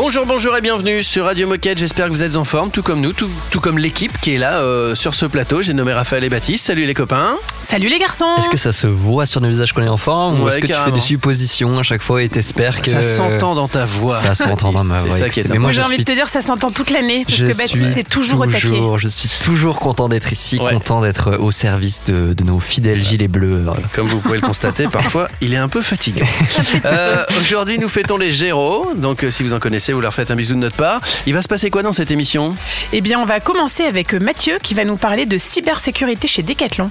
Bonjour, bonjour et bienvenue sur Radio Moquette. J'espère que vous êtes en forme, tout comme nous, tout, tout comme l'équipe qui est là euh, sur ce plateau. J'ai nommé Raphaël et Baptiste. Salut les copains. Salut les garçons Est-ce que ça se voit sur nos visages qu'on est en forme ou est-ce que tu fais des suppositions à chaque fois et t'espères que Ça s'entend dans ta voix. Ça s'entend dans ma C'est voix. ça qui est écoutez, mais moi, j'ai envie suis de te dire ça s'entend toute l'année parce je que Baptiste est toujours, au taquet. toujours- Je suis toujours content d'être ici, Ouais. content d'être au service de, de nos fidèles gilets bleus. Comme vous pouvez le constater, parfois il est un peu fatiguant. Euh, Aujourd'hui, nous fêtons les Géros. Donc, euh, si vous en connaissez, vous leur faites un bisou de notre part. Il va se passer quoi dans cette émission? Eh bien on va commencer avec euh, Mathieu qui va nous parler de cybersécurité chez Decathlon.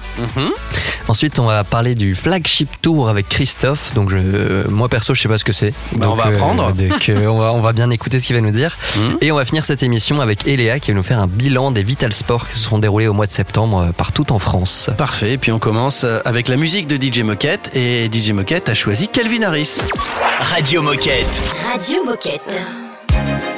Ensuite, on va parler du flagship tour avec Christophe. Donc, je, moi perso, je sais pas ce que c'est. Bah, on va apprendre. donc, euh, on va, on va bien écouter ce qu'il va nous dire. Mhm. Et on va finir cette émission avec Eléa qui va nous faire un bilan des Vital Sports qui se sont déroulés au mois de septembre euh, partout en France. Parfait. Et puis on commence euh, avec la musique de DJ Moquette. Et DJ Moquette a choisi Calvin Harris. Radio Moquette. Radio Moquette. Thank you.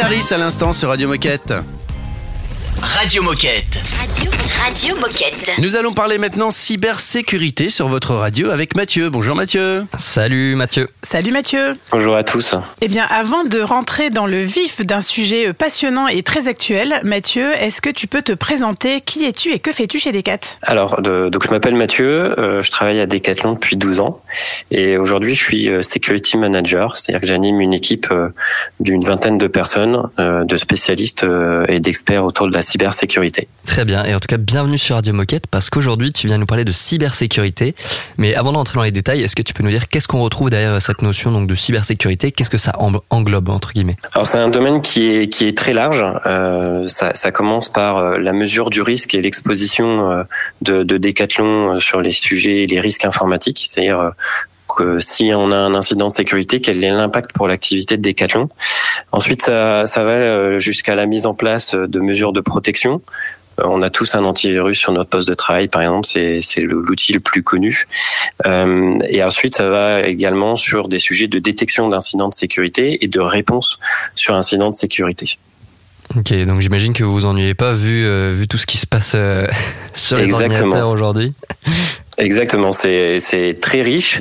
À l'instant sur Radio Moquette. Radio Moquette. Radio, Moquette. Nous allons parler maintenant cybersécurité sur votre radio avec Mathieu. Bonjour Mathieu. Salut Mathieu. Salut Mathieu. Bonjour à tous. Eh bien, avant de rentrer dans le vif d'un sujet passionnant et très actuel, Mathieu, est-ce que tu peux te présenter? Qui es-tu et que fais-tu chez Decat? Alors, de- donc je m'appelle Mathieu, euh, je travaille à Decathlon depuis 12 ans et aujourd'hui je suis euh, security manager, c'est-à-dire que j'anime une équipe euh, d'une vingtaine de personnes, euh, de spécialistes euh, et d'experts autour de la cybersécurité. Très bien. Et en tout cas, bienvenue sur Radio Moquette parce qu'aujourd'hui, tu viens nous parler de cybersécurité. Mais avant d'entrer dans les détails, est-ce que tu peux nous dire qu'est-ce qu'on retrouve derrière cette notion donc de cybersécurité? Qu'est-ce que ça en- englobe entre guillemets? Alors c'est un domaine qui est qui est très large. Euh, ça, commence par euh, la mesure du risque et l'exposition euh, de, de Decathlon euh, sur les sujets et les risques informatiques, c'est-à-dire euh, que si on a un incident de sécurité, quel est l'impact pour l'activité de Decathlon? Ensuite, ça, va euh, jusqu'à la mise en place de mesures de protection. Euh, On a tous un antivirus sur notre poste de travail, par exemple, c'est l'outil le plus connu. Euh, et ensuite, ça va également sur des sujets de détection d'incidents de sécurité et de réponse sur incidents de sécurité. Ok, donc j'imagine que vous vous ennuyez pas vu, euh, vu tout ce qui se passe euh, sur les Exactement. ordinateurs aujourd'hui. Exactement, c'est très riche.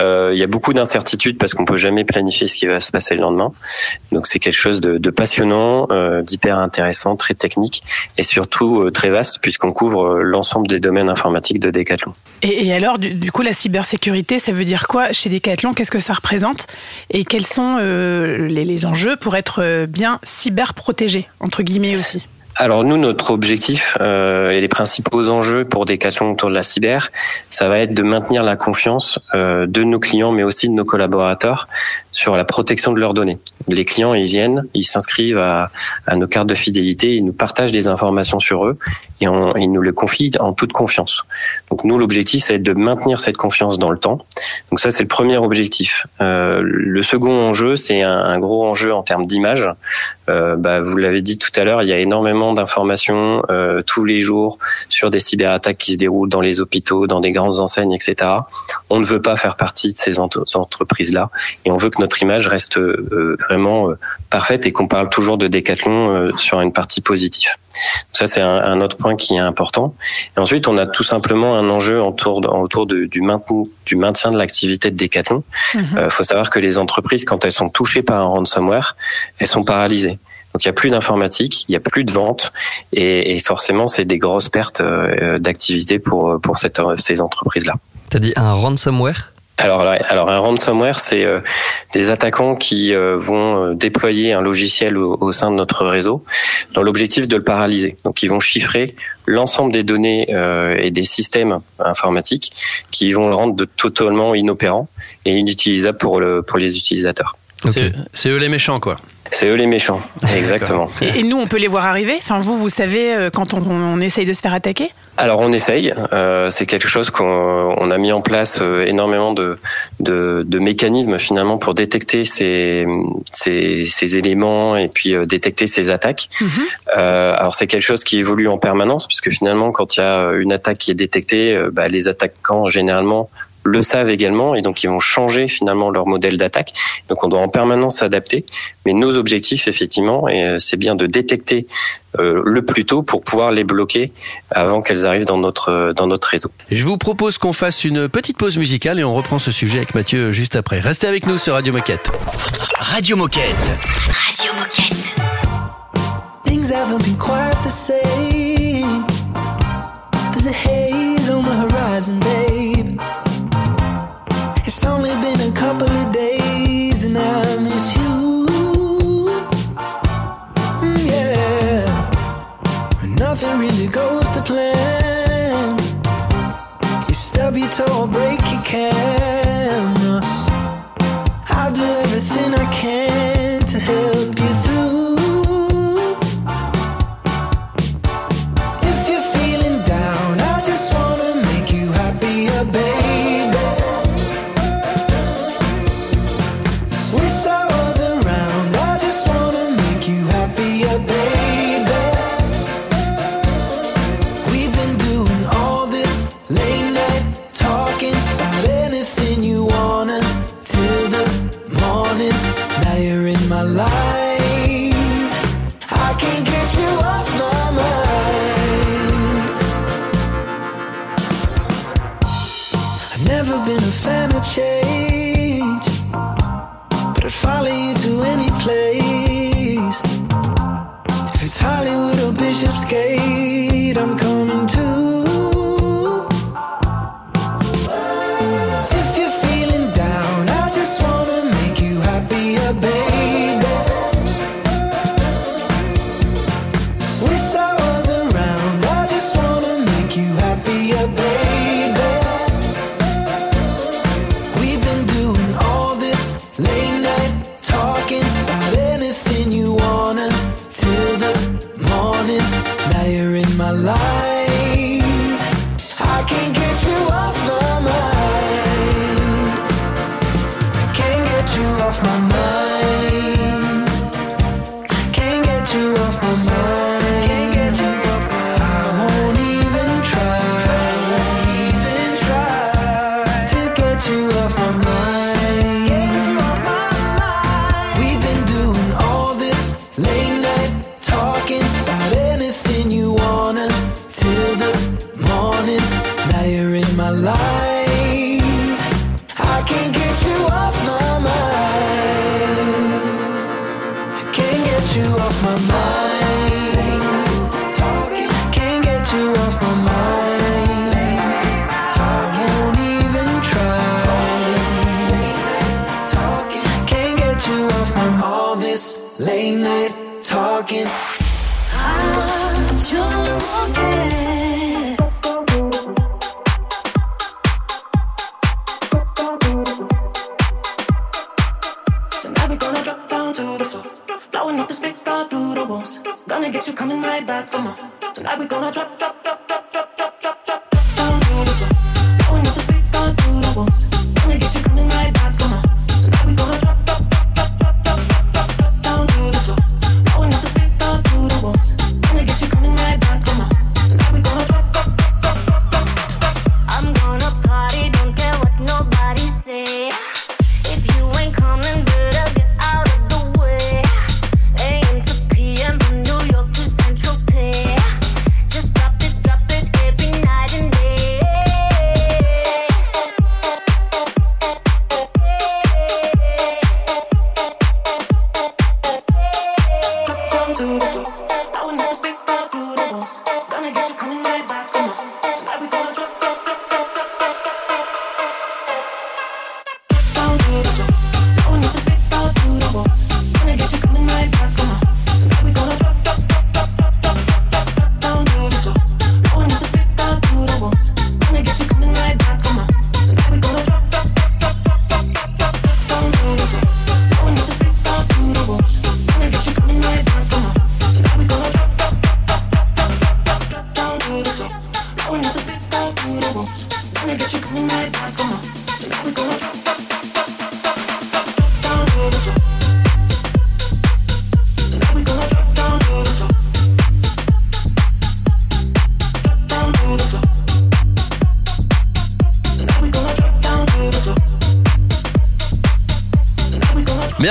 Euh, il y a beaucoup d'incertitudes parce qu'on peut jamais planifier ce qui va se passer le lendemain. Donc c'est quelque chose de, de passionnant, euh, d'hyper intéressant, très technique et surtout euh, très vaste puisqu'on couvre euh, l'ensemble des domaines informatiques de Decathlon. et, et alors, du, du coup, la cybersécurité, ça veut dire quoi chez Decathlon? Qu'est-ce que ça représente? Et quels sont euh, les, les enjeux pour être euh, bien cyberprotégé, entre guillemets aussi? Alors nous, notre objectif euh, et les principaux enjeux pour Decathlon autour de la cyber, ça va être de maintenir la confiance euh, de nos clients, mais aussi de nos collaborateurs sur la protection de leurs données. Les clients, ils viennent, ils s'inscrivent à, à nos cartes de fidélité, ils nous partagent des informations sur eux et on, ils nous le confient en toute confiance. Donc nous, l'objectif, c'est de maintenir cette confiance dans le temps. Donc ça, c'est le premier objectif. Euh, le second enjeu, c'est un, gros enjeu en termes d'image. Euh, bah, vous l'avez dit tout à l'heure, il y a énormément d'informations euh, tous les jours sur des cyberattaques qui se déroulent dans les hôpitaux, dans des grandes enseignes, etc. On ne veut pas faire partie de ces ent- entreprises-là et on veut que notre image reste euh, vraiment parfaite et qu'on parle toujours de Decathlon euh, sur une partie positive. Ça, c'est un, un autre point qui est important. Et ensuite, on a tout simplement un enjeu autour, de- autour de- du, maintien, du maintien de l'activité de Decathlon. Il Mhm. faut savoir que les entreprises, quand elles sont touchées par un ransomware, elles sont paralysées. Donc il n'y a plus d'informatique, il n'y a plus de vente, et, et forcément c'est des grosses pertes euh, d'activité pour pour cette, ces entreprises-là. T'as dit un ransomware? Alors, alors un ransomware, c'est euh, des attaquants qui euh, vont euh, déployer un logiciel au, sein de notre réseau dans l'objectif de le paralyser. Donc, ils vont chiffrer l'ensemble des données et des systèmes informatiques qui vont le rendre totalement inopérant et inutilisable pour le pour les utilisateurs. C'est- eux les méchants quoi. C'est eux les méchants, exactement. et, et nous, on peut les voir arriver? Enfin, vous, vous savez euh, quand on, on essaye de se faire attaquer? Alors on essaye, euh, c'est quelque chose qu'on on a mis en place euh, énormément de, de, de mécanismes finalement pour détecter ces, ces, ces éléments et puis euh, détecter ces attaques. Mhm. Euh, alors c'est quelque chose qui évolue en permanence puisque finalement quand il y a une attaque qui est détectée, euh, bah, les attaquants généralement le savent également et donc ils vont changer finalement leur modèle d'attaque. Donc on doit en permanence s'adapter. Mais nos objectifs effectivement, et euh, c'est bien de détecter euh, le plus tôt pour pouvoir les bloquer avant qu'elles arrivent dans notre euh, dans notre réseau. Je vous propose qu'on fasse une petite pause musicale et on reprend ce sujet avec Mathieu juste après. Restez avec nous sur Radio Moquette. Radio Moquette. Radio Moquette. Things haven't been quite the same. There's a haze on the horizon. It's only been a couple of days and I miss you. Mm, yeah. Nothing really goes to plan. You stub your toe break your camera.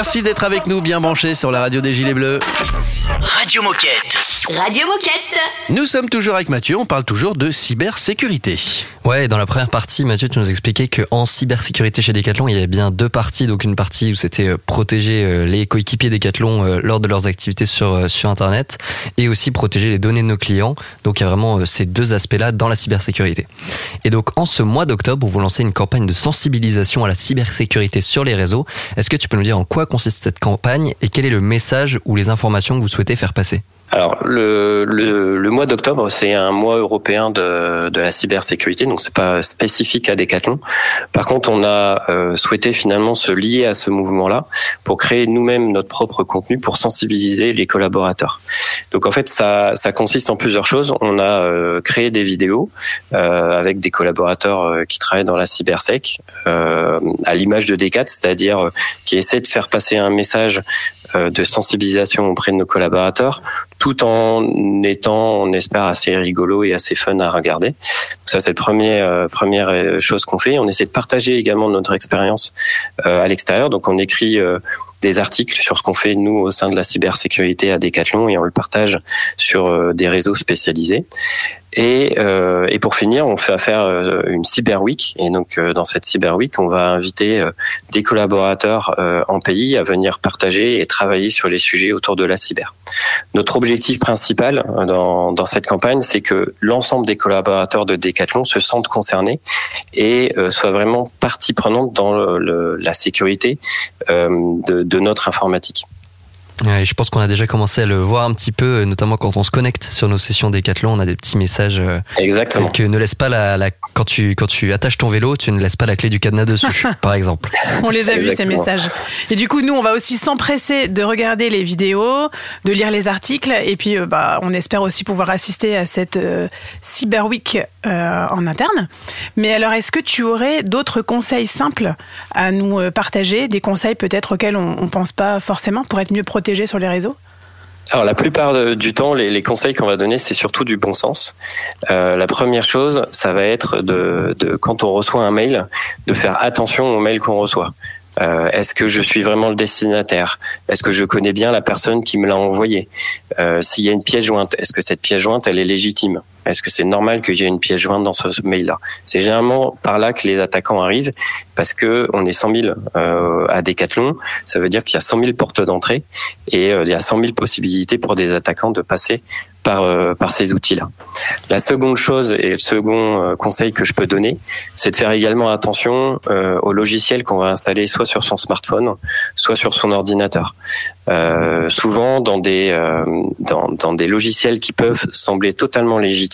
Merci d'être avec nous, bien branchés sur la radio des Gilets Bleus. Radio Moquette. Radio Moquette. Nous sommes toujours avec Mathieu, on parle toujours de cybersécurité. Ouais, dans la première partie, Mathieu, tu nous expliquais qu'en cybersécurité chez Decathlon, il y avait bien deux parties. Donc une partie où c'était euh, protéger euh, les coéquipiers Decathlon euh, lors de leurs activités sur, sur Internet et aussi protéger les données de nos clients. Donc il y a vraiment ces deux aspects-là dans la cybersécurité. Et donc en ce mois d'octobre, vous lancez une campagne de sensibilisation à la cybersécurité sur les réseaux. Est-ce que tu peux nous dire en quoi consiste cette campagne et quel est le message ou les informations que vous souhaitez faire passer? Alors le, le, le mois d'octobre, c'est un mois européen de, de la cybersécurité, donc c'est pas spécifique à Decathlon. Par contre, on a euh, souhaité finalement se lier à ce mouvement-là pour créer nous-mêmes notre propre contenu pour sensibiliser les collaborateurs. Donc en fait, ça, ça consiste en plusieurs choses. On a euh, créé des vidéos euh, avec des collaborateurs euh, qui travaillent dans la cybersec, euh, à l'image de Decat, c'est-à-dire euh, qui essaient de faire passer un message de sensibilisation auprès de nos collaborateurs, tout en étant, on espère, assez rigolo et assez fun à regarder. Ça, c'est la première, euh, première euh, chose qu'on fait. On essaie de partager également notre expérience euh, à l'extérieur. Donc on écrit euh, des articles sur ce qu'on fait nous au sein de la cybersécurité à Decathlon et on le partage sur euh, des réseaux spécialisés. Et, euh, et pour finir, on fait affaire euh, une Cyber Week. Et donc, euh, dans cette Cyber Week, on va inviter euh, des collaborateurs euh, en pays à venir partager et travailler sur les sujets autour de la cyber. Notre objectif principal dans, dans cette campagne, c'est que l'ensemble des collaborateurs de Decathlon se sentent concernés et soient vraiment partie prenante dans le- la sécurité de, de notre informatique. Ouais, je pense qu'on a déjà commencé à le voir un petit peu, notamment quand on se connecte sur nos sessions Decathlon, on a des petits messages euh, Exactement. que ne laisse pas la, la- quand tu quand tu attaches ton vélo, tu ne laisses pas la clé du cadenas dessus, par exemple. On les a vus ces messages. Et du coup, nous, on va aussi s'empresser de regarder les vidéos, de lire les articles, et puis euh, bah, on espère aussi pouvoir assister à cette euh, Cyber Week euh, en interne. Mais alors, est-ce que tu aurais d'autres conseils simples à nous partager, des conseils peut-être auxquels on, ne pense pas forcément pour être mieux protégé sur les réseaux? Alors la plupart du temps, les, conseils qu'on va donner, c'est surtout du bon sens. Euh, la première chose, ça va être de, de quand on reçoit un mail, de faire attention au mail qu'on reçoit. Euh, Est-ce que je suis vraiment le destinataire? Est-ce que je connais bien la personne qui me l'a envoyé? Euh, S'il y a une pièce jointe, est-ce que cette pièce jointe, elle est légitime? Est-ce que c'est normal que j'ai une pièce jointe dans ce mail-là? C'est généralement par là que les attaquants arrivent, parce que on est 100 000 euh, à Decathlon. Ça veut dire qu'il y a 100 000 portes d'entrée et euh, il y a 100 000 possibilités pour des attaquants de passer par euh, par ces outils-là. La seconde chose et le second conseil que je peux donner, c'est de faire également attention euh, au logiciel qu'on va installer soit sur son smartphone, soit sur son ordinateur. Souvent, dans des dans, dans des logiciels qui peuvent sembler totalement légitimes,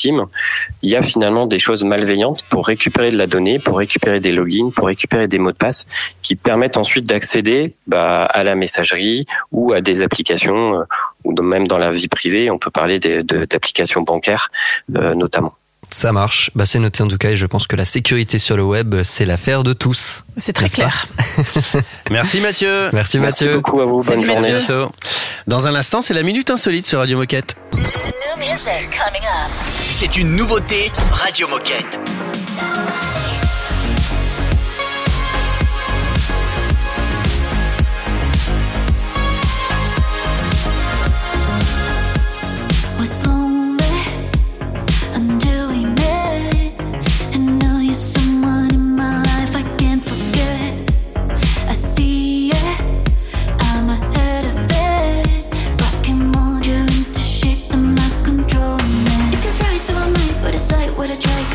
il y a finalement des choses malveillantes pour récupérer de la donnée, pour récupérer des logins, pour récupérer des mots de passe qui permettent ensuite d'accéder bah, à la messagerie ou à des applications euh, ou même dans la vie privée, on peut parler d'applications bancaires euh, notamment. Ça marche, bah, c'est noté en tout cas et je pense que la sécurité sur le web, c'est l'affaire de tous. C'est très clair. Merci Mathieu. Merci Merci Mathieu. beaucoup à vous, bonne Salut, journée. Mathieu. Bientôt. Dans un instant, c'est la minute insolite sur Radio Moquette. C'est une nouveauté Radio Moquette. would have tried.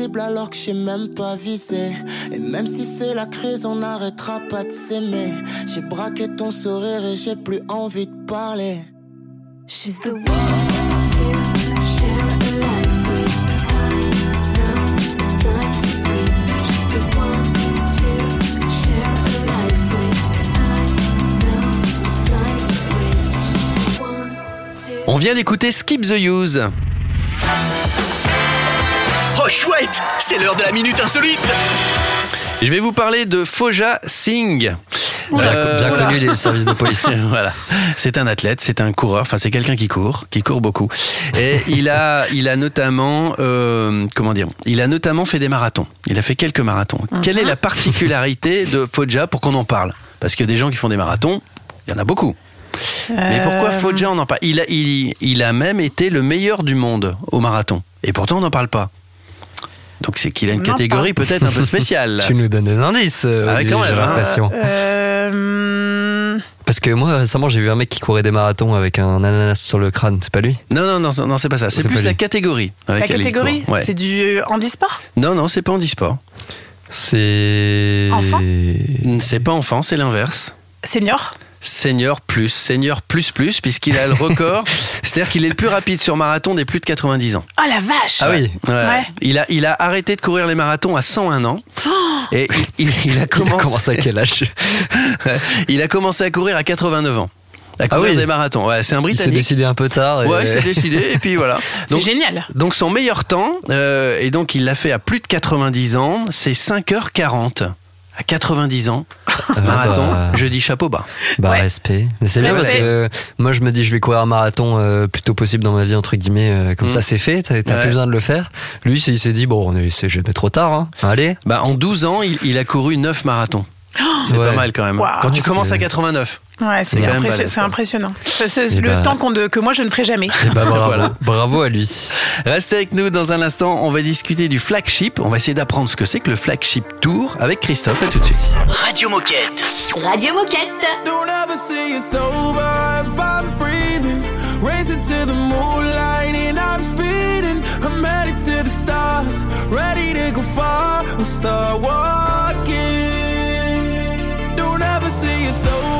Cible alors que j'ai même pas visé. Et même si c'est la crise, on n'arrêtera pas de s'aimer. J'ai braqué ton sourire et j'ai plus envie de parler. She's the one to share a life with. I know it's time to breathe. She's the one to share a life with. I know it's time to breathe. She's the one to. On vient d'écouter Skip the Use. Chouette, c'est l'heure de la minute insolite. Je vais vous parler de Foja Singh. Bien, Euh, bien voilà. connu des services de police. voilà. C'est un athlète, c'est un coureur, enfin c'est quelqu'un qui court, qui court beaucoup. Et il a, il a notamment, euh, comment dire, il a notamment fait des marathons. Il a fait quelques marathons. Quelle est la particularité de Foja pour qu'on en parle? Parce que des gens qui font des marathons, il y en a beaucoup. Mais pourquoi Euh, Foja on en parle il a, il, il a même été le meilleur du monde au marathon. Et pourtant on n'en parle pas. Donc c'est qu'il a une Non, catégorie peut-être un peu spéciale. Tu nous donnes des indices, euh, Ah quand même, j'ai hein. l'impression. Euh, Parce que moi, récemment, j'ai vu un mec qui courait des marathons avec un ananas sur le crâne, c'est pas lui Non, non, non, non, c'est pas ça. C'est plus la catégorie. dans la catégorie. Ouais. c'est du handisport Non, non, c'est pas handisport. C'est. Enfant C'est pas enfant, c'est l'inverse. Senior Senior plus, senior plus plus, puisqu'il a le record. C'est-à-dire qu'il est le plus rapide sur marathon des plus de 90 ans. Oh la vache Ah oui Ouais. Ouais. Il, a, il a arrêté de courir les marathons à 101 ans. Et il, il- il a Il a commencé, à quel âge? Ouais. il a commencé à courir à 89 ans. À Ah courir oui. des marathons. Ouais, c'est un Il s'est Britannique. décidé un peu tard. et- Ouais, il s'est décidé, et puis voilà. C'est Donc, génial donc son meilleur temps, euh, et donc il l'a fait à plus de 90 ans, c'est 5h40. À 90 ans, Ah marathon, bah. je dis chapeau bas. Bah, Ouais. respect. Mais C'est bien parce que euh, moi, je me dis, je vais courir un marathon euh, plutôt possible dans ma vie, entre guillemets. euh, comme Mm. ça, c'est fait. T'as Ouais. plus besoin de le faire. Lui, c'est- il s'est dit, bon, on est, c'est jamais trop tard. Hein. Allez. Bah, en 12 ans, il, il a couru 9 marathons. C'est Ouais. pas mal quand même. Quand tu C'est- commences à 89. Ouais, c'est impressionnant. impressionnant. C'est Et le bah- temps qu'on de- que moi je ne ferai jamais. Et bah, bravo. Voilà. Bravo à lui. Restez avec nous dans un instant. On va discuter du flagship. On va essayer d'apprendre ce que c'est que le flagship tour avec Christophe. À tout de suite. Radio Moquette. Radio Moquette. Don't ever say it's over if I'm breathing. Racing to the moonlight and I'm speeding. I'm headed to the stars, ready to go far. I'm start walking. Don't ever say it's over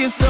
you so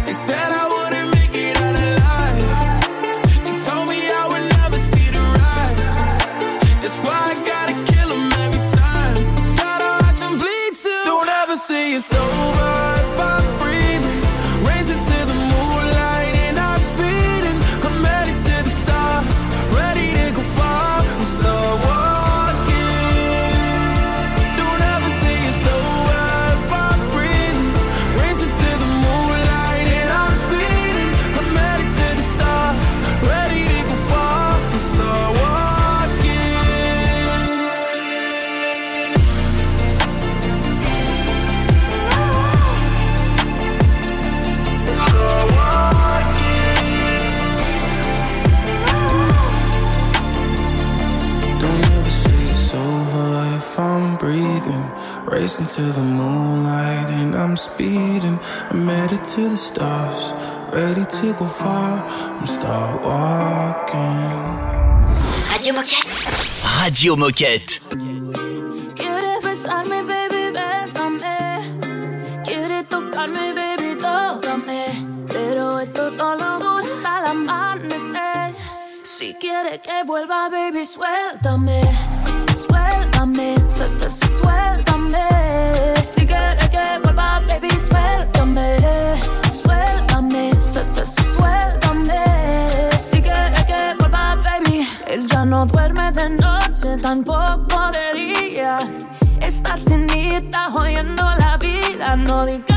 To the moonlight and I'm speeding. I'm headed to the stars, ready to go far. I'm start walking. Radio Moquette. Radio Moquette. Quieres besarme, baby, bésame. Quieres tocarme, baby, tócame. Pero esto solo dura hasta el amanecer. Si quieres que vuelva, baby, suéltame. Suéltame, tampoco de día. Esta cenita jodiendo la vida. No digas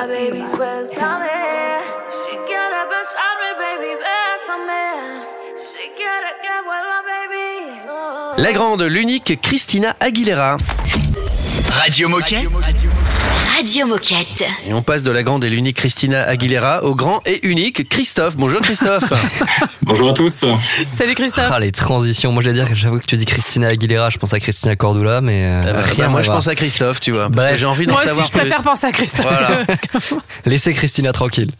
que vuelva, baby, suéltame. Si quieres besarme, baby, bésame. Si quieres que vuelva, baby. oh. La grande, l'unique Christina Aguilera. Radio Moquette. Radio Moquette. Et on passe de la grande et l'unique Christina Aguilera au grand et unique Christophe. Bonjour Christophe. Bonjour à tous. Salut Christophe. Ah, les transitions. Moi, je vais dire que j'avoue que tu dis Christina Aguilera, je pense à Christina Cordula, mais euh, Ah bah, rien bah, moi je pense à Christophe, tu vois. Que j'ai envie d'en Moi aussi, savoir je préfère penser à Christophe. Voilà. Laissez Christina tranquille.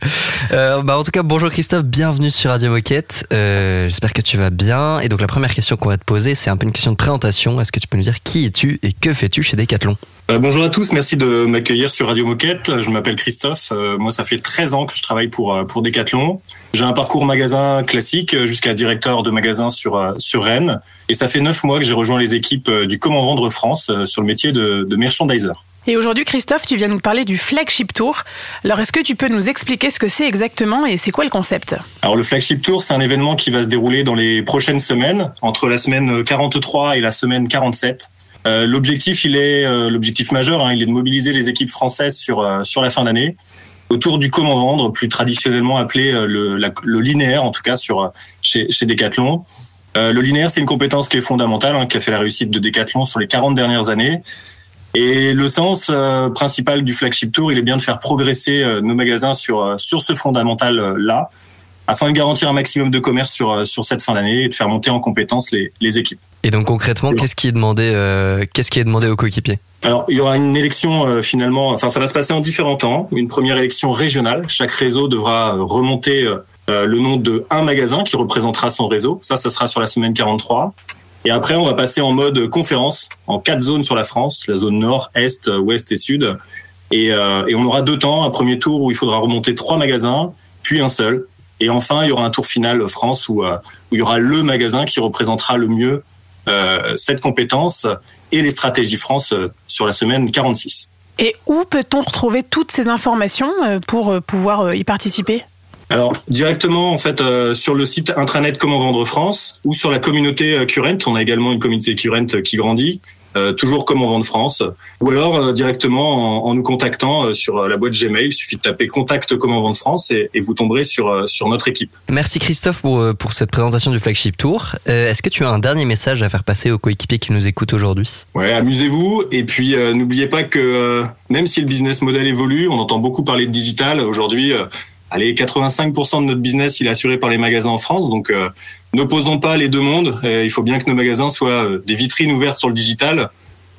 Euh, bah, en tout cas, bonjour Christophe, bienvenue sur Radio Moquette. Euh, J'espère que tu vas bien. Et donc, la première question qu'on va te poser, c'est un peu une question de présentation. Est-ce que tu peux nous dire qui es-tu et que fais-tu chez Decathlon? Euh, bonjour à tous, merci de m'accueillir sur Radio Moquette. Je m'appelle Christophe. Euh, moi, ça fait 13 ans que je travaille pour euh, pour Decathlon. J'ai un parcours magasin classique jusqu'à directeur de magasin sur sur Rennes. Et ça fait 9 mois que j'ai rejoint les équipes du Comment Vendre France sur le métier de, de merchandiser. Et aujourd'hui, Christophe, tu viens nous parler du Flagship Tour. Alors, est-ce que tu peux nous expliquer ce que c'est exactement et c'est quoi le concept? Alors le Flagship Tour, c'est un événement qui va se dérouler dans les prochaines semaines, entre la semaine 43 et la semaine 47. Euh, l'objectif, il est euh, l'objectif majeur, hein, il est de mobiliser les équipes françaises sur euh, sur la fin d'année autour du comment vendre, plus traditionnellement appelé euh, le, la- le linéaire, en tout cas sur euh, chez, chez Decathlon. Le linéaire, c'est une compétence qui est fondamentale, hein, qui a fait la réussite de Decathlon sur les 40 dernières années. Et le sens principal du flagship tour, il est bien de faire progresser nos magasins sur sur ce fondamental là, afin de garantir un maximum de commerce sur euh, sur cette fin d'année et de faire monter en compétence les les équipes. Et donc concrètement, qu'est-ce qui est demandé, euh, qu'est-ce qui est demandé aux coéquipiers? Alors, il y aura une élection euh, finalement, enfin ça va se passer en différents temps. Une première élection régionale. Chaque réseau devra euh, remonter euh, euh, le nom de un magasin qui représentera son réseau. Ça, ça sera sur la semaine 43. Et après, on va passer en mode conférence en quatre zones sur la France, la zone nord, est, ouest et sud. Et, euh, et on aura deux temps. Un premier tour où il faudra remonter trois magasins, puis un seul. Et enfin, il y aura un tour final France où, euh, où il y aura le magasin qui représentera le mieux euh, cette compétence et les stratégies France euh, sur la semaine 46. Et où peut-on retrouver toutes ces informations pour pouvoir y participer? Alors directement en fait euh, sur le site intranet Comment vendre France ou sur la communauté Current, on a également une communauté Current qui grandit. Euh, toujours Comment vendre France, ou alors euh, directement en, en nous contactant euh, sur la boîte Gmail. Il suffit de taper Contact Comment vendre France et, et vous tomberez sur sur notre équipe. Merci Christophe pour, pour cette présentation du flagship tour. Est-ce que tu as un dernier message à faire passer aux coéquipiers qui nous écoutent aujourd'hui? Ouais, amusez-vous et puis n'oubliez pas que même si le business model évolue, on entend beaucoup parler de digital aujourd'hui. Allez, 85% de notre business il est assuré par les magasins en France, donc euh, n'opposons pas les deux mondes. Euh, il faut bien que nos magasins soient euh, des vitrines ouvertes sur le digital,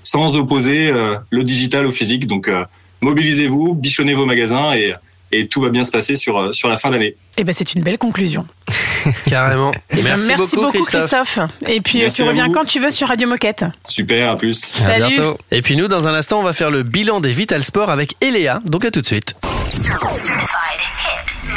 sans opposer euh, le digital au physique. Donc euh, mobilisez-vous, bichonnez vos magasins et et tout va bien se passer sur euh, sur la fin d'année. Eh ben, c'est une belle conclusion. Carrément. Ben, Merci, beaucoup, Christophe. Et puis, euh, Merci tu à reviens vous. quand tu veux sur Radio Moquette. Super, à plus. À Salut. bientôt. Et puis nous, dans un instant, on va faire le bilan des Vital Sport avec Eléa. Donc à tout de suite.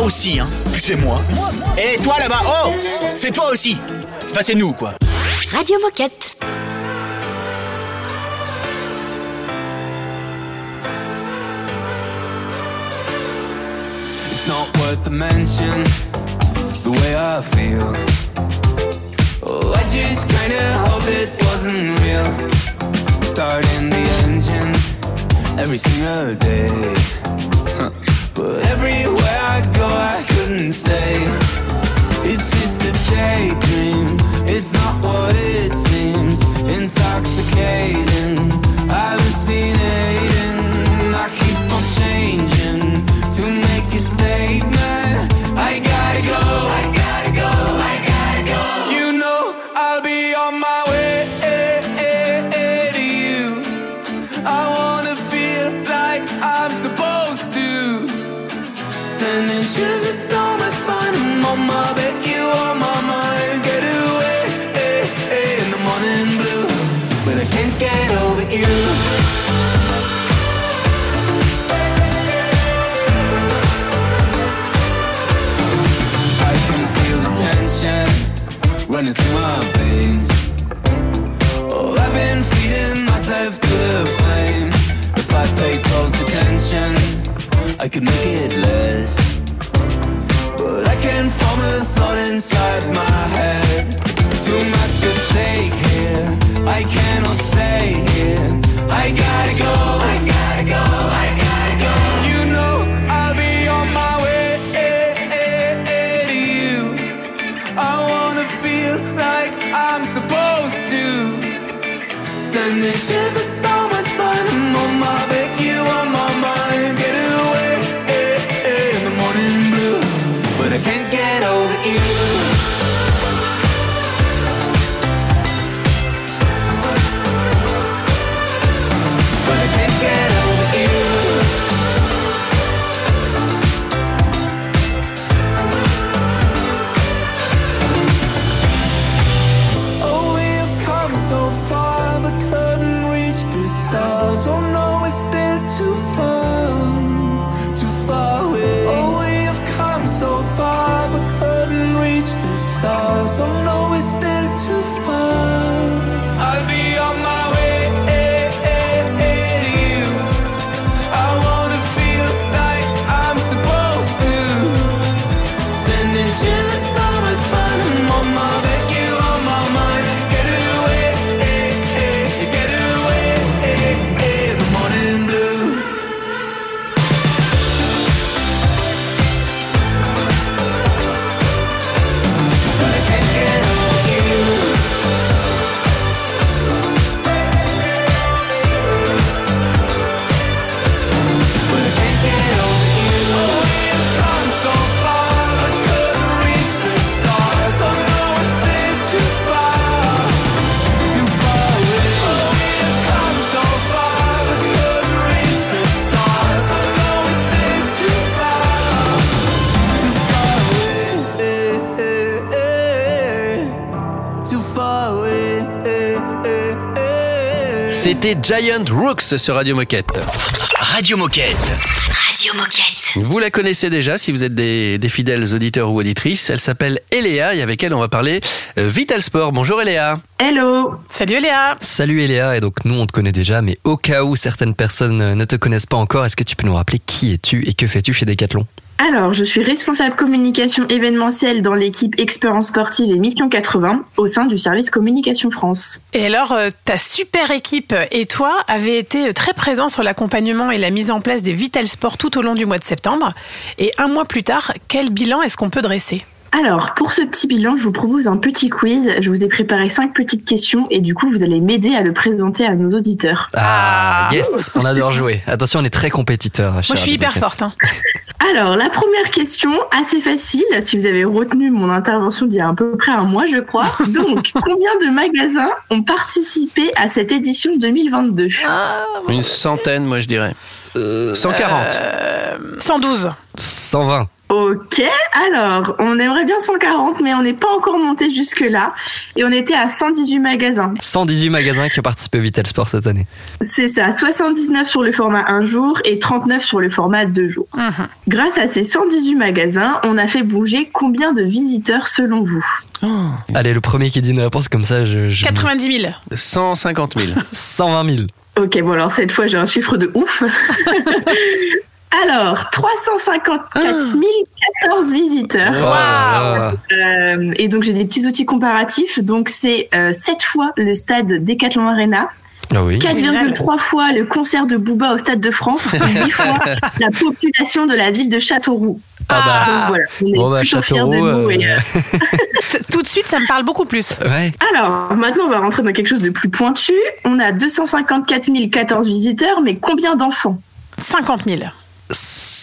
Toi aussi, hein. Puis c'est moi. Et toi là-bas, oh C'est toi aussi. Enfin, c'est nous, quoi. Radio Moquette. It's not worth the mention, the way I feel. Oh, I just kinda hope it wasn't real. Starting the engine every single day. Stay. It's just a daydream, it's not what it seems. Intoxicating, hallucinating. I could make it stars. C'était Giant Rooks sur Radio Moquette. Radio Moquette. Radio Moquette. Vous la connaissez déjà si vous êtes des, des fidèles auditeurs ou auditrices. Elle s'appelle Eléa et avec elle on va parler euh, Vital Sport. Bonjour Eléa. Hello Salut Léa Salut Eléa, et donc nous on te connaît déjà, mais au cas où certaines personnes euh, ne te connaissent pas encore, est-ce que tu peux nous rappeler qui es-tu et que fais-tu chez Decathlon? Alors, je suis responsable communication événementielle dans l'équipe Expérience sportive et Mission 80 au sein du service Communication France. Et alors, euh, ta super équipe et toi avez été très présents sur l'accompagnement et la mise en place des Vital Sport tout au long du mois de septembre. Et un mois plus tard, quel bilan est-ce qu'on peut dresser? Alors, pour ce petit bilan, je vous propose un petit quiz. Je vous ai préparé cinq petites questions et du coup, vous allez m'aider à le présenter à nos auditeurs. Ah, yes, on adore jouer. Attention, on est très compétiteurs. Moi, je suis hyper forte. hein. Alors, la première question, assez facile, si vous avez retenu mon intervention d'il y a à peu près un mois, je crois. Donc, combien de magasins ont participé à cette édition 2022 Une centaine, moi je dirais. 140. Euh, 112. 120. Ok, alors, on aimerait bien 140, mais on n'est pas encore monté jusque-là. Et on était à 118 magasins. 118 magasins qui ont participé au Vital Sport cette année. C'est ça, 79 sur le format 1 jour et 39 sur le format 2 jours. Grâce à ces 118 magasins, on a fait bouger combien de visiteurs selon vous? Allez, le premier qui dit une réponse comme ça, je. je 90 000. 150 000. 120 000. Ok, bon alors cette fois j'ai un chiffre de ouf. alors, 354 014 visiteurs. Waouh. Euh, et donc j'ai des petits outils comparatifs. Donc c'est euh, 7 fois le stade Decathlon Arena. Ah oui. 4,3 fois le concert de Booba au Stade de France, 8 fois la population de la ville de Châteauroux. Ah bah. Donc voilà, on est Bon, bah, plutôt fiers de nous. euh, et, euh, Tout de suite, ça me parle beaucoup plus. Ouais. Alors, maintenant, on va rentrer dans quelque chose de plus pointu. On a 254 014 visiteurs, mais combien d'enfants? 50 000.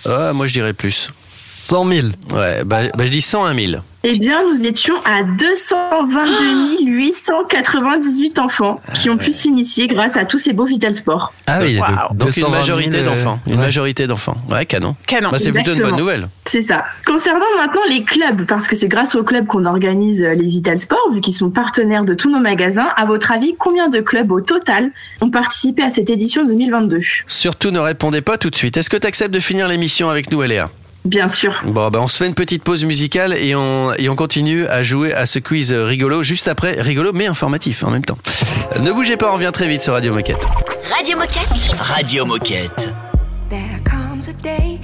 Ah, moi, je dirais plus. 100 000. Ouais, bah, bah, je dis 101 000. Eh bien, nous étions à 222 898 enfants qui ont pu s'initier grâce à tous ces beaux Vital Sport. Ah oui, il y a Waouh. de- Donc une 220 000, majorité euh, d'enfants. Une ouais. majorité d'enfants. Ouais, canon. Canon. Bah, c'est plutôt une bonne nouvelle. C'est ça. Concernant maintenant les clubs, parce que c'est grâce aux clubs qu'on organise euh, les Vital Sport, vu qu'ils sont partenaires de tous nos magasins, à votre avis, combien de clubs au total ont participé à cette édition 2022 Surtout ne répondez pas tout de suite. Est-ce que tu acceptes de finir l'émission avec nous, Léa? Bien sûr. Bon, bah, on se fait une petite pause musicale et on, et on continue à jouer à ce quiz rigolo juste après. Rigolo mais informatif en même temps. Ne bougez pas, on revient très vite sur Radio Moquette. Radio Moquette. Radio Moquette. There comes a day,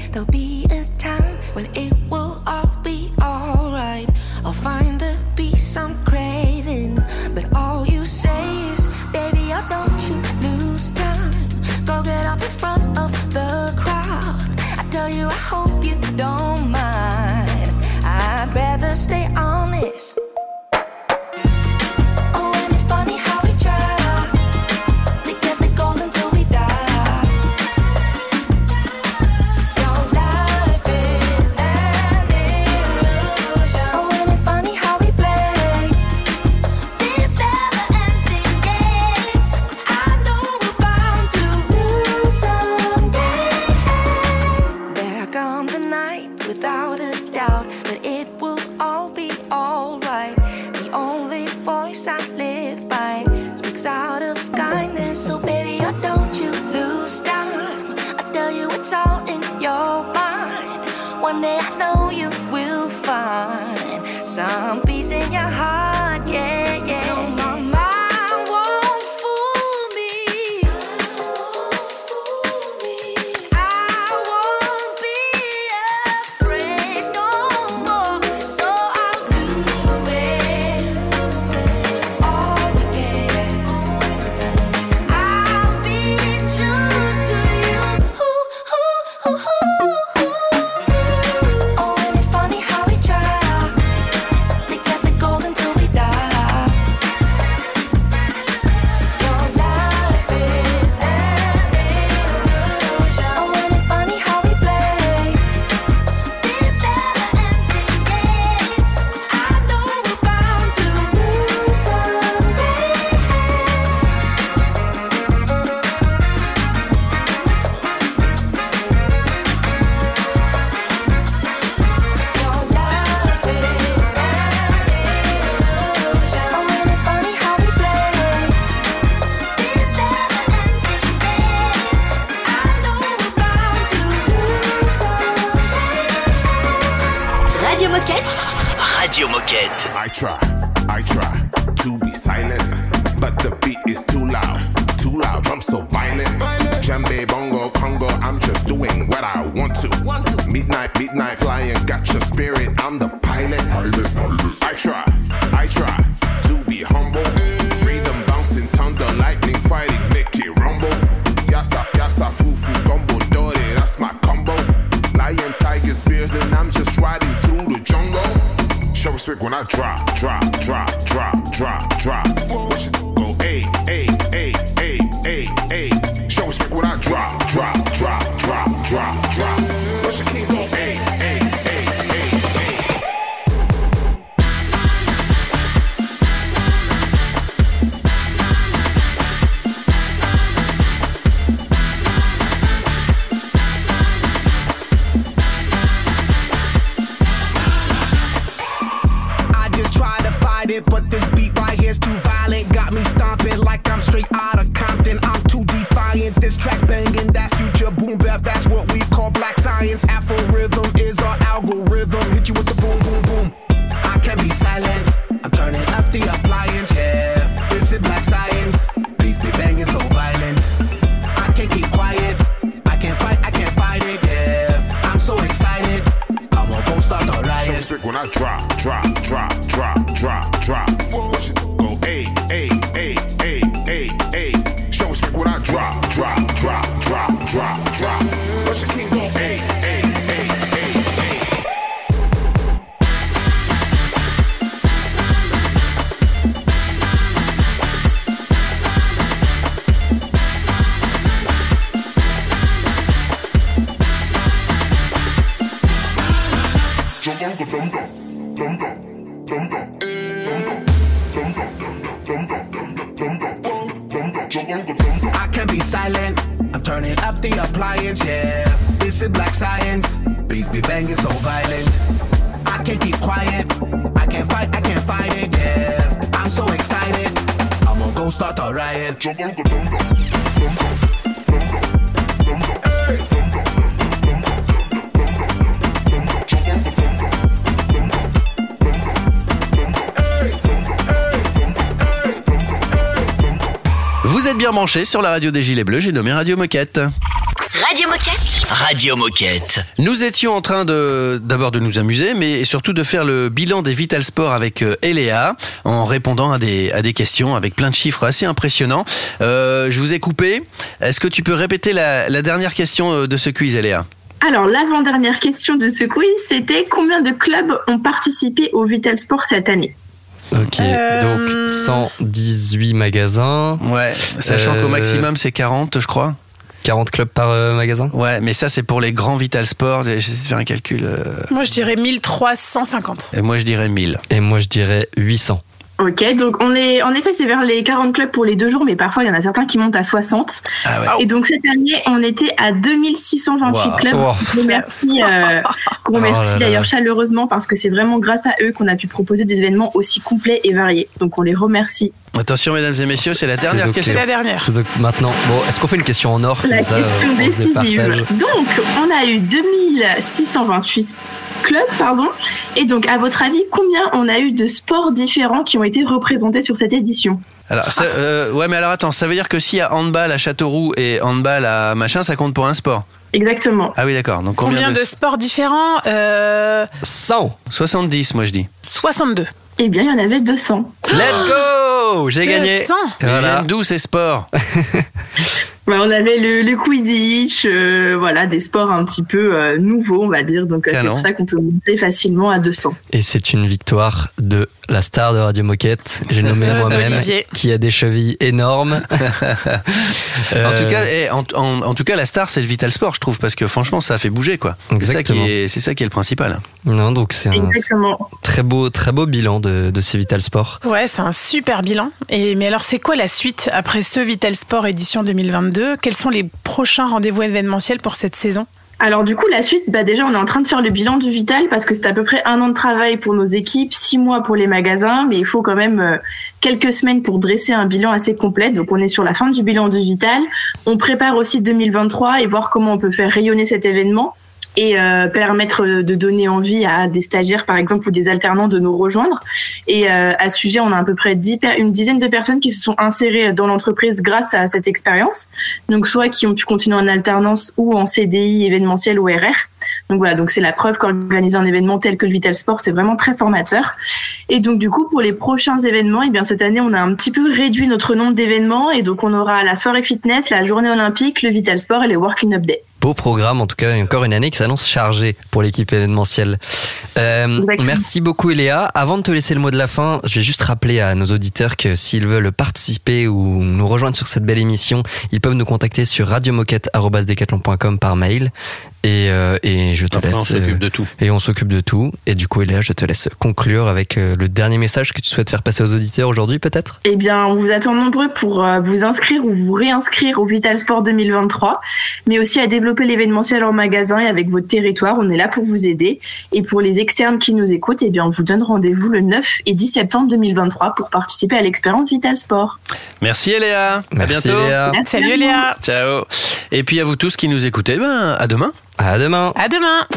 branchés sur la radio des Gilets Bleus, j'ai nommé Radio Moquette. Radio Moquette. Radio Moquette. Nous étions en train de d'abord de nous amuser, mais surtout de faire le bilan des Vital Sport avec euh, Eléa, en répondant à des, à des questions avec plein de chiffres assez impressionnants. Euh, je vous ai coupé. Est-ce que tu peux répéter la, la dernière question euh, de ce quiz, Eléa? Alors, l'avant-dernière question de ce quiz, c'était combien de clubs ont participé au Vital Sport cette année? Ok, Euh, donc 118 magasins. Ouais, sachant Euh, qu'au maximum c'est 40, je crois. 40 clubs par euh, magasin? Ouais, mais ça c'est pour les grands Vital Sport. J'ai faire un calcul. euh, Moi, je dirais 1350. et moi je dirais 1000. Et moi je dirais 800. Ok, donc on est, en effet, c'est vers les 40 clubs pour les deux jours, mais parfois il y en a certains qui montent à 60. Ah ouais. Et donc cette année, on était à 2628 Wow. clubs. Wow. Vous remercie, euh, qu'on Oh remercie d'ailleurs chaleureusement parce que c'est vraiment grâce à eux qu'on a pu proposer des événements aussi complets et variés. Donc on les remercie. Attention mesdames et messieurs, c'est la dernière donc- question. C'est la dernière. C'est donc maintenant. Bon, est-ce qu'on fait une question en or? La ça, question décisive. Donc, on a eu 2628 clubs, pardon. Et donc, à votre avis, combien on a eu de sports différents qui ont été représentés sur cette édition? Alors, ça, euh, ouais, mais alors attends, ça veut dire que s'il y a handball à Châteauroux et handball à machin, ça compte pour un sport? Exactement. Ah oui, d'accord. Donc combien, Combien de sports différents Euh, 100 70, moi je dis. 62. Eh bien, il y en avait 200. Let's go J'ai gagné 200 Ils Voilà. d'où ces sports On avait le, le Quidditch, euh, voilà, des sports un petit peu euh, nouveaux, on va dire. Donc, euh, c'est pour ça qu'on peut monter facilement à 200. Et c'est une victoire de la star de Radio Moquette, j'ai nommé moi-même, qui a des chevilles énormes. en, tout cas, eh, en, en- en tout cas, la star, c'est le Vital Sport, je trouve, parce que franchement, ça a fait bouger, quoi. C'est ça, qui Exactement. est, c'est ça qui est le principal. Non, donc c'est un Exactement. très beau, très beau bilan de, de ces Vital Sport. Ouais, c'est un super bilan. Et, mais alors, c'est quoi la suite après ce Vital Sport édition 2022 Quels sont les prochains rendez-vous événementiels pour cette saison? Alors du coup, la suite, bah déjà, on est en train de faire le bilan du Vital parce que c'est à peu près un an de travail pour nos équipes, six mois pour les magasins, mais il faut quand même euh, quelques semaines pour dresser un bilan assez complet. Donc on est sur la fin du bilan du Vital. On prépare aussi 2023 et voir comment on peut faire rayonner cet événement et euh, permettre de donner envie à des stagiaires, par exemple, ou des alternants de nous rejoindre. Et euh, à ce sujet, on a à peu près 10 per- une dizaine de personnes qui se sont insérées dans l'entreprise grâce à cette expérience. Donc, soit qui ont pu continuer en alternance ou en CDI événementiel ou RR. Donc voilà, donc c'est la preuve qu'organiser un événement tel que le Vital Sport, c'est vraiment très formateur. Et donc du coup, pour les prochains événements, eh bien cette année, on a un petit peu réduit notre nombre d'événements et donc on aura la soirée fitness, la journée olympique, le Vital Sport et les Working Up Day. Beau programme, en tout cas, et encore une année qui s'annonce chargée pour l'équipe événementielle. Euh, merci beaucoup, Eléa. Avant de te laisser le mot de la fin, je vais juste rappeler à nos auditeurs que s'ils veulent participer ou nous rejoindre sur cette belle émission, ils peuvent nous contacter sur radiomoquette.com par mail. Et, euh, et je te Après, laisse. on s'occupe euh, de tout. Et on s'occupe de tout. Et du coup, Eléa, je te laisse conclure avec euh, le dernier message que tu souhaites faire passer aux auditeurs aujourd'hui, peut-être? Eh bien, on vous attend nombreux pour vous inscrire ou vous réinscrire au Vital Sport 2023, mais aussi à développer l'événementiel en magasin et avec votre territoire. On est là pour vous aider. Et pour les externes qui nous écoutent, eh bien, on vous donne rendez-vous le 9 et 10 septembre 2023 pour participer à l'expérience Vital Sport. Merci Eléa. à bientôt. Léa. Merci Salut à vous. Léa. Ciao. Et puis à vous tous qui nous écoutez, ben à demain. À demain. À demain.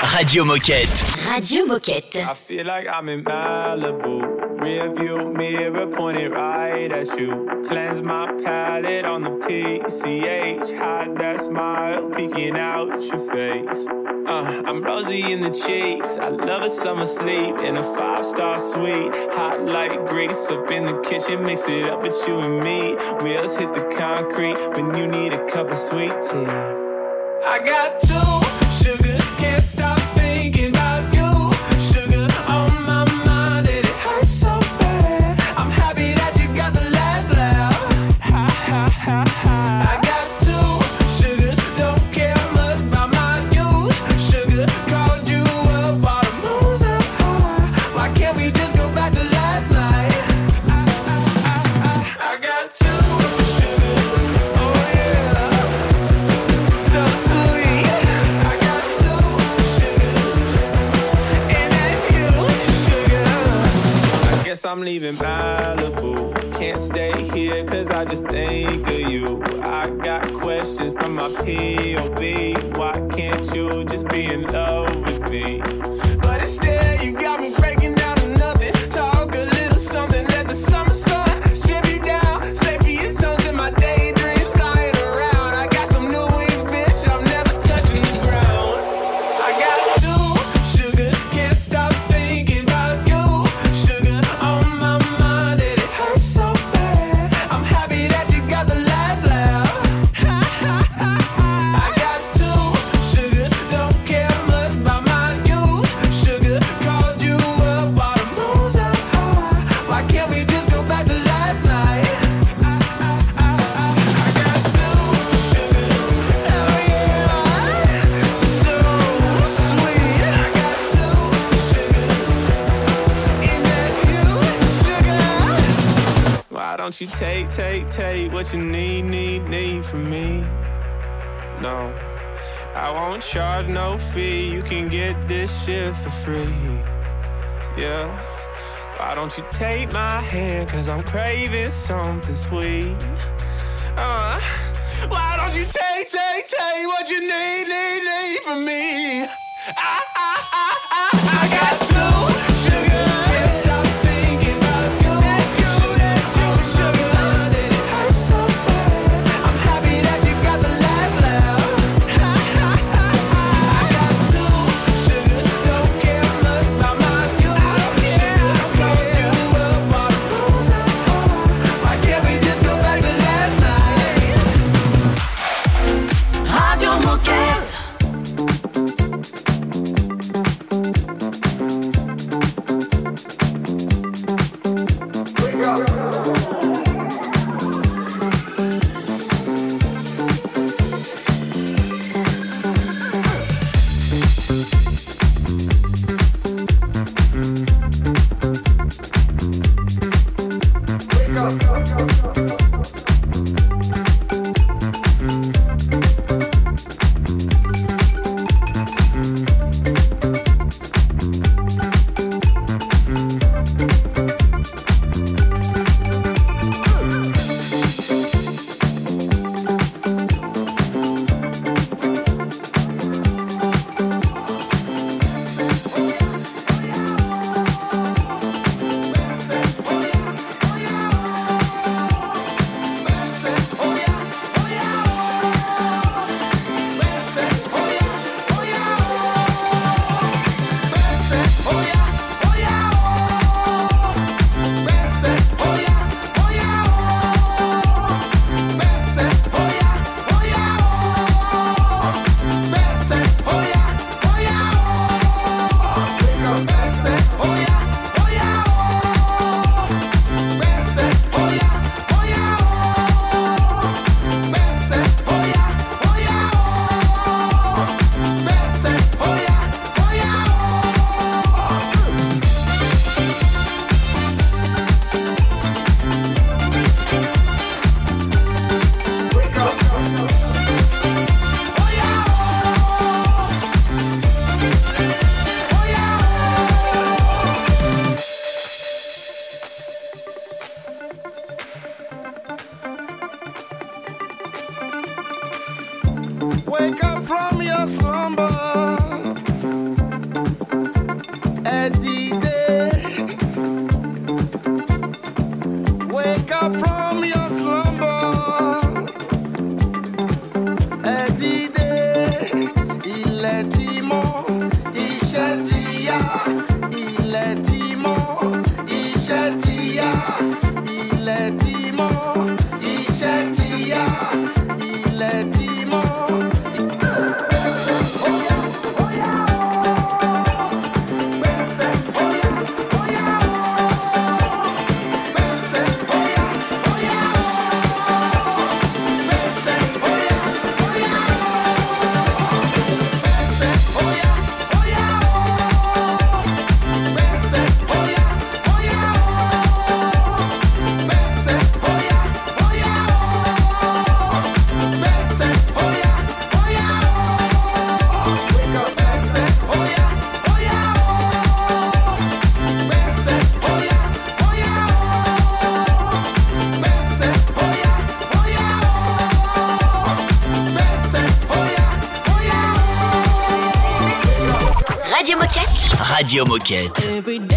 Radio Moquette. Radio Moquette. I feel like I'm in Malibu. Rear view mirror pointed right at you. Cleanse my palate on the PCH. Hide that smile peeking out your face. Uh, I'm rosy in the cheeks. I love a summer sleep in a five star suite. Hot like grease up in the kitchen. Mix it up with you and me. Wheels hit the concrete when you need a cup of sweet tea. I got two sugars, can't stop Cause I'm craving something sweet. Uh, why don't you take, take, take what you need, need, need from me? Radio Moquette.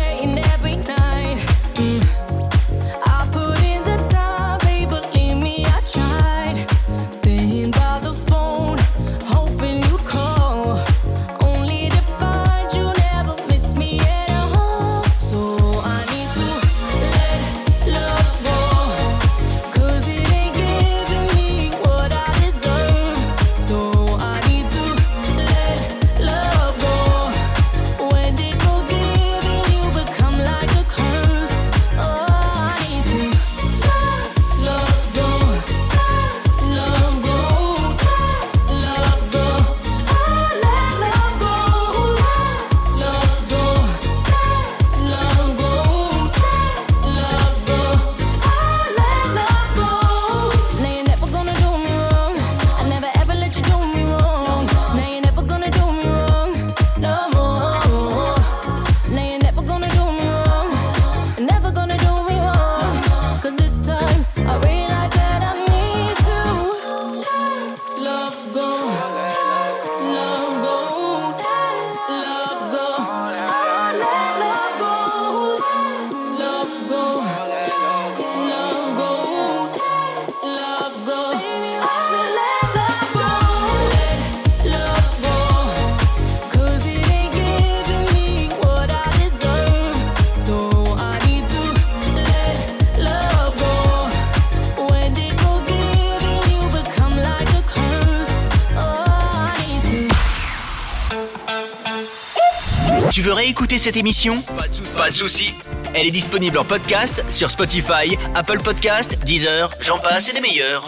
cette émission Pas de soucis. Pas de soucis. Elle est disponible en podcast sur Spotify, Apple Podcast, Deezer, j'en passe et des meilleurs.